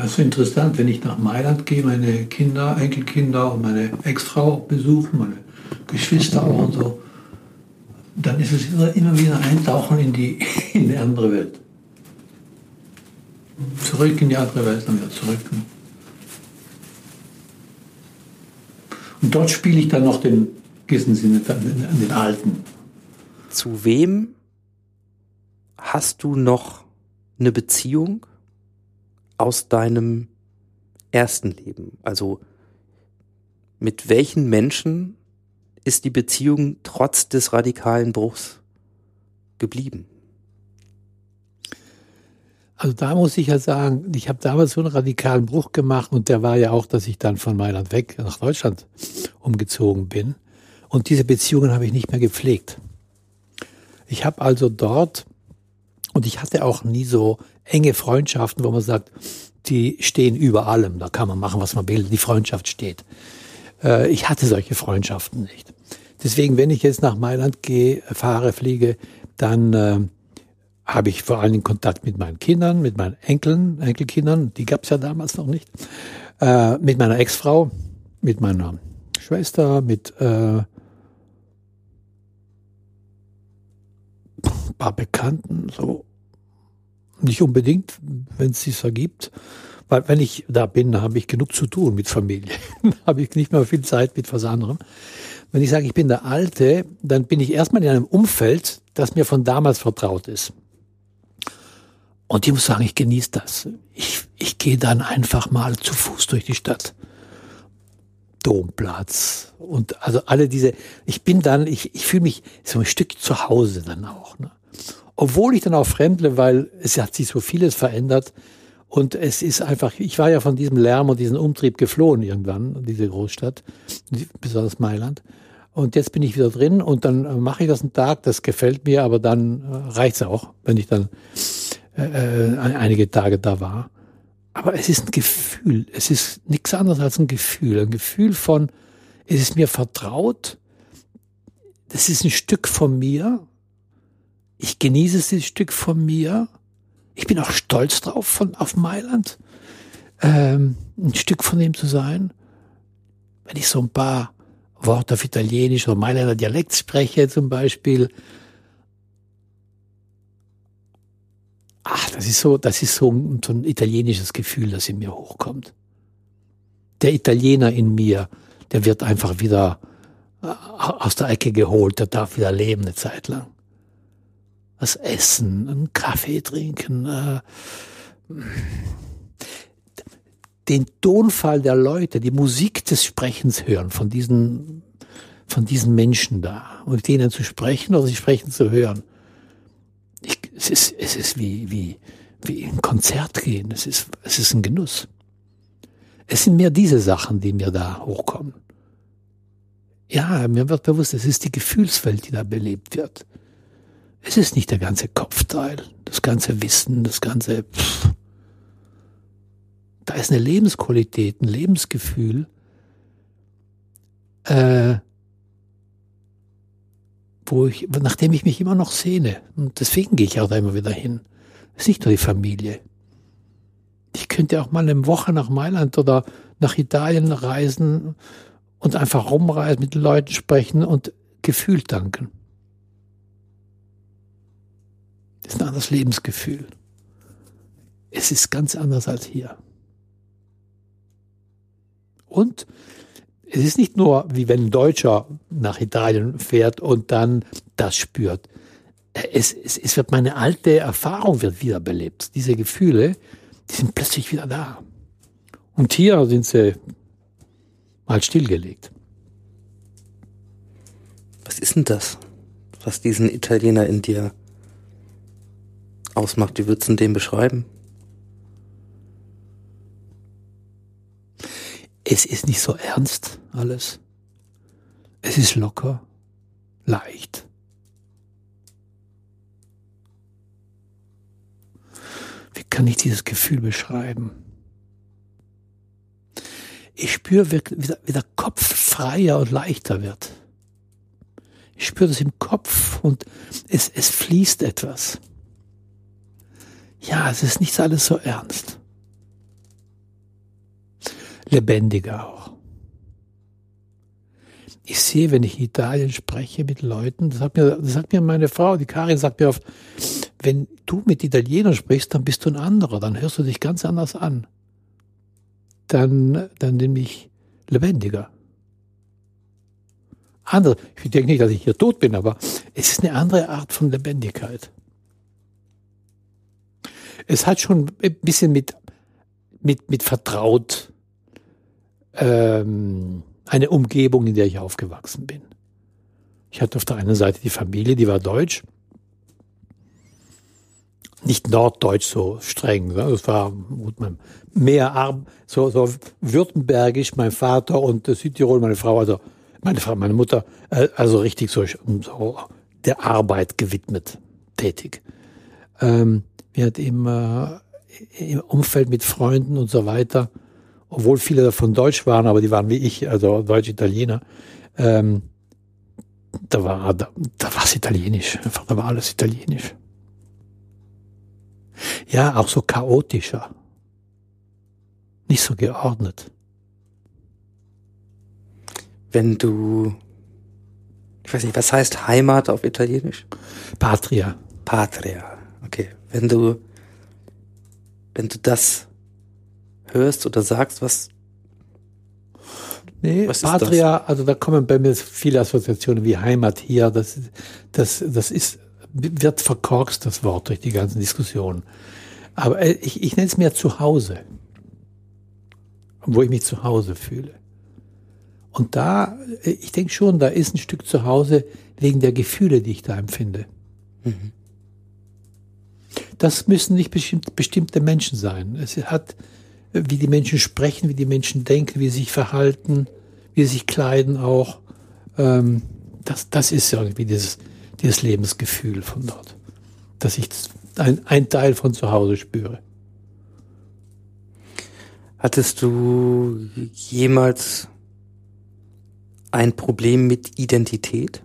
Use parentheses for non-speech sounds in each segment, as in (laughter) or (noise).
Also interessant, wenn ich nach Mailand gehe, meine Kinder, Enkelkinder und meine Ex-Frau besuchen, meine Geschwister auch und so, dann ist es immer wieder eintauchen in die, (laughs) in die andere Welt. Zurück in die andere Welt, dann wieder zurück. Und dort spiele ich dann noch den gewissen Sinne an den Alten. Zu wem hast du noch eine Beziehung aus deinem ersten Leben? Also mit welchen Menschen ist die Beziehung trotz des radikalen Bruchs geblieben? Also da muss ich ja sagen, ich habe damals so einen radikalen Bruch gemacht und der war ja auch, dass ich dann von Mailand weg nach Deutschland umgezogen bin. Und diese Beziehungen habe ich nicht mehr gepflegt. Ich habe also dort, und ich hatte auch nie so enge Freundschaften, wo man sagt, die stehen über allem, da kann man machen, was man will, die Freundschaft steht. Äh, ich hatte solche Freundschaften nicht. Deswegen, wenn ich jetzt nach Mailand gehe, fahre, fliege, dann äh, habe ich vor allen Dingen Kontakt mit meinen Kindern, mit meinen Enkeln, Enkelkindern, die gab es ja damals noch nicht, äh, mit meiner Ex-Frau, mit meiner Schwester, mit äh, paar Bekannten, so nicht unbedingt, wenn es sich ergibt. Weil wenn ich da bin, habe ich genug zu tun mit Familie. (laughs) habe ich nicht mehr viel Zeit mit was anderem. Wenn ich sage, ich bin der Alte, dann bin ich erstmal in einem Umfeld, das mir von damals vertraut ist. Und ich muss sagen, ich genieße das. Ich, ich gehe dann einfach mal zu Fuß durch die Stadt. Domplatz und also alle diese, ich bin dann, ich, ich fühle mich so ein Stück zu Hause dann auch. Ne? Obwohl ich dann auch fremdle, weil es hat sich so vieles verändert und es ist einfach, ich war ja von diesem Lärm und diesem Umtrieb geflohen irgendwann, diese Großstadt, besonders Mailand. Und jetzt bin ich wieder drin und dann äh, mache ich das einen Tag, das gefällt mir, aber dann äh, reicht's auch, wenn ich dann äh, äh einige Tage da war. Aber es ist ein Gefühl, es ist nichts anderes als ein Gefühl, ein Gefühl von, es ist mir vertraut, das ist ein Stück von mir, ich genieße dieses Stück von mir, ich bin auch stolz drauf von, auf Mailand, ähm, ein Stück von dem zu sein. Wenn ich so ein paar Worte auf Italienisch oder Mailänder Dialekt spreche zum Beispiel, ach, das ist so, das ist so ein, so ein italienisches Gefühl, das in mir hochkommt. Der Italiener in mir, der wird einfach wieder äh, aus der Ecke geholt, der darf wieder leben eine Zeit lang. Was essen, einen Kaffee trinken, äh, den Tonfall der Leute, die Musik des Sprechens hören von diesen, von diesen Menschen da und mit denen zu sprechen oder sie sprechen zu hören ich, es ist, es ist wie, wie, wie ein Konzert gehen. Es ist, es ist ein Genuss. Es sind mehr diese Sachen, die mir da hochkommen. Ja, mir wird bewusst, es ist die Gefühlswelt, die da belebt wird. Es ist nicht der ganze Kopfteil, das ganze Wissen, das ganze. Pff. Da ist eine Lebensqualität, ein Lebensgefühl, äh, wo ich, nachdem ich mich immer noch sehne. Und deswegen gehe ich auch da immer wieder hin. Es ist nicht nur die Familie. Ich könnte auch mal eine Woche nach Mailand oder nach Italien reisen und einfach rumreisen, mit Leuten sprechen und Gefühl danken. Das ist ein anderes Lebensgefühl. Es ist ganz anders als hier. Und es ist nicht nur wie wenn ein Deutscher nach Italien fährt und dann das spürt. Es, es, es wird meine alte Erfahrung wird wiederbelebt. Diese Gefühle, die sind plötzlich wieder da. Und hier sind sie mal stillgelegt. Was ist denn das, was diesen Italiener in dir ausmacht? Wie würdest du den beschreiben? es ist nicht so ernst alles. Es ist locker, leicht. Wie kann ich dieses Gefühl beschreiben? Ich spüre, wie, der Kopf freier und leichter wird. Ich spüre das im Kopf und es, es fließt etwas. Ja, es ist nicht alles so ernst. lebendiger auch. Ich sehe, wenn ich in Italien spreche mit Leuten, das sagt mir, das sagt mir meine Frau, die Karin sagt mir oft, wenn du mit Italienern sprichst, dann bist du ein anderer, dann hörst du dich ganz anders an. Dann, dann nämlich lebendiger. Andere. Ich denke nicht, dass ich hier tot bin, aber es ist eine andere Art von Lebendigkeit. Es hat schon ein bisschen mit, mit, mit vertraut ähm, eine Umgebung, in der ich aufgewachsen bin. Ich hatte auf der einen Seite die Familie, die war deutsch. Nicht norddeutsch so streng, ne? das war mehr arm, so, so württembergisch, mein Vater und Südtirol, meine Frau, also meine Frau, meine Mutter, äh, also richtig so, so der Arbeit gewidmet tätig. Ähm, wir hatten immer im Umfeld mit Freunden und so weiter, obwohl viele davon Deutsch waren, aber die waren wie ich, also Deutsch-Italiener. Ähm, da war da, da war es italienisch, einfach da war alles italienisch. Ja, auch so chaotischer, nicht so geordnet wenn du, ich weiß nicht, was heißt Heimat auf Italienisch? Patria. Patria. Okay. Wenn du, wenn du das hörst oder sagst, was Nee, was Patria, also da kommen bei mir viele Assoziationen wie Heimat hier, das, das, das ist, wird verkorkst, das Wort, durch die ganzen Diskussionen. Aber äh, ich, ich nenne es mir Zuhause, wo ich mich zu Hause fühle. Und da, äh, ich denke schon, da ist ein Stück zu Hause wegen der Gefühle, die ich da empfinde. Mhm. Das müssen nicht bestimmt, bestimmte Menschen sein. Es hat, wie die Menschen sprechen, wie die Menschen denken, wie sie sich verhalten, wie sie sich kleiden auch. Ähm, das, das ist irgendwie dieses, dieses Lebensgefühl von dort. Dass ich ein, ein Teil von zu Hause spüre. Hattest du jemals ein Problem mit Identität?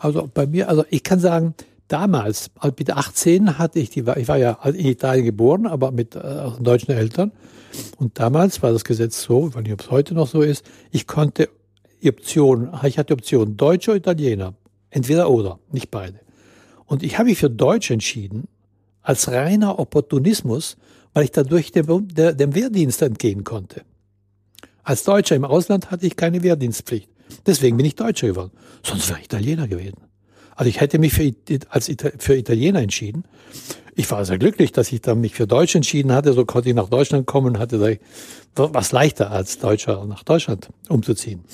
Also bei mir, also ich kann sagen, damals, mit 18 hatte ich die, ich war ja in Italien geboren, aber mit äh, deutschen Eltern. Und damals war das Gesetz so, ich weiß nicht, ob es heute noch so ist, ich konnte die Option, ich hatte die Option Deutsch oder Italiener. Entweder oder, nicht beide. Und ich habe mich für Deutsch entschieden, als reiner Opportunismus, weil ich dadurch dem, dem Wehrdienst entgehen konnte. Als Deutscher im Ausland hatte ich keine Wehrdienstpflicht. Deswegen bin ich Deutscher geworden. Sonst wäre ich Italiener gewesen. Also ich hätte mich für, als für Italiener entschieden. Ich war sehr glücklich, dass ich dann mich für Deutsch entschieden hatte. So konnte ich nach Deutschland kommen und hatte was leichter als Deutscher nach Deutschland umzuziehen.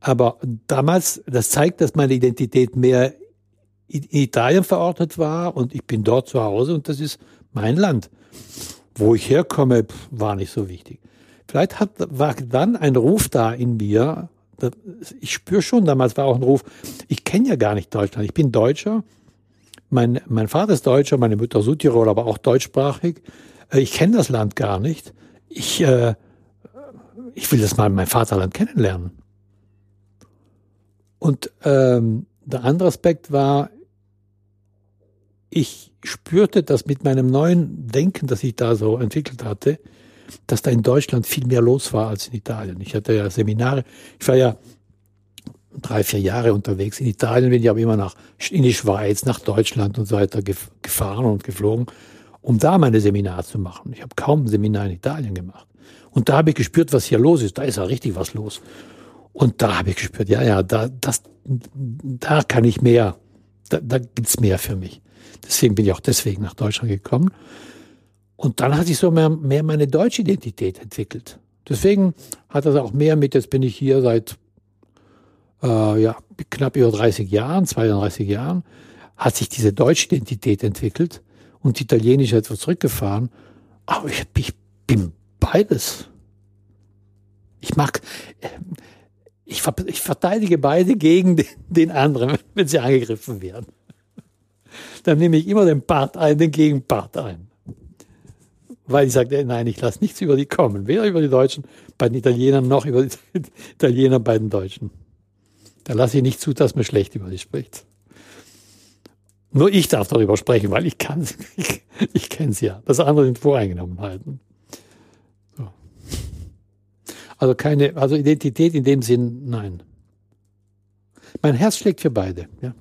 Aber damals, das zeigt, dass meine Identität mehr in Italien verortet war und ich bin dort zu Hause und das ist mein Land. Wo ich herkomme, war nicht so wichtig. Vielleicht hat, war dann ein Ruf da in mir. Ich spüre schon, damals war auch ein Ruf, ich kenne ja gar nicht Deutschland. Ich bin Deutscher. Mein, mein Vater ist Deutscher, meine Mutter Südtirol, aber auch deutschsprachig. Äh, ich kenne das Land gar nicht. Ich, äh, ich will das mal mein Vaterland kennenlernen. Und ähm, der andere Aspekt war, ich spürte, dass mit meinem neuen Denken, das ich da so entwickelt hatte, dass da in Deutschland viel mehr los war als in Italien. Ich hatte ja Seminare, ich war ja drei, vier Jahre unterwegs. In Italien bin ich aber immer nach, in die Schweiz, nach Deutschland und so weiter gefahren und geflogen, um da meine Seminare zu machen. Ich habe kaum ein Seminar in Italien gemacht. Und da habe ich gespürt, was hier los ist. Da ist ja richtig was los. Und da habe ich gespürt, ja, ja, da, das, da kann ich mehr, da, da gibt's mehr für mich. Deswegen bin ich auch deswegen nach Deutschland gekommen. Und dann hat sich so mehr, mehr meine deutsche Identität entwickelt. Deswegen hat das auch mehr mit, jetzt bin ich hier seit äh, ja, knapp über 30 Jahren, 32 Jahren, hat sich diese deutsche Identität entwickelt und die italienische etwas zurückgefahren. Aber ich, ich bin beides. Ich mag, ich, ich verteidige beide gegen den, den anderen, wenn sie angegriffen werden. Dann nehme ich immer den Part ein, den Gegenpart ein weil ich sagte, nein, ich lasse nichts über die kommen. Weder über die Deutschen bei den Italienern noch über die (laughs) Italiener bei den Deutschen. Da lasse ich nicht zu, dass man schlecht über die spricht. Nur ich darf darüber sprechen, weil ich kann ich, (laughs) ich kenne es ja. Das andere sind Voreingenommenheiten. So. Also keine, also Identität in dem Sinn, nein. Mein Herz schlägt für beide, ja.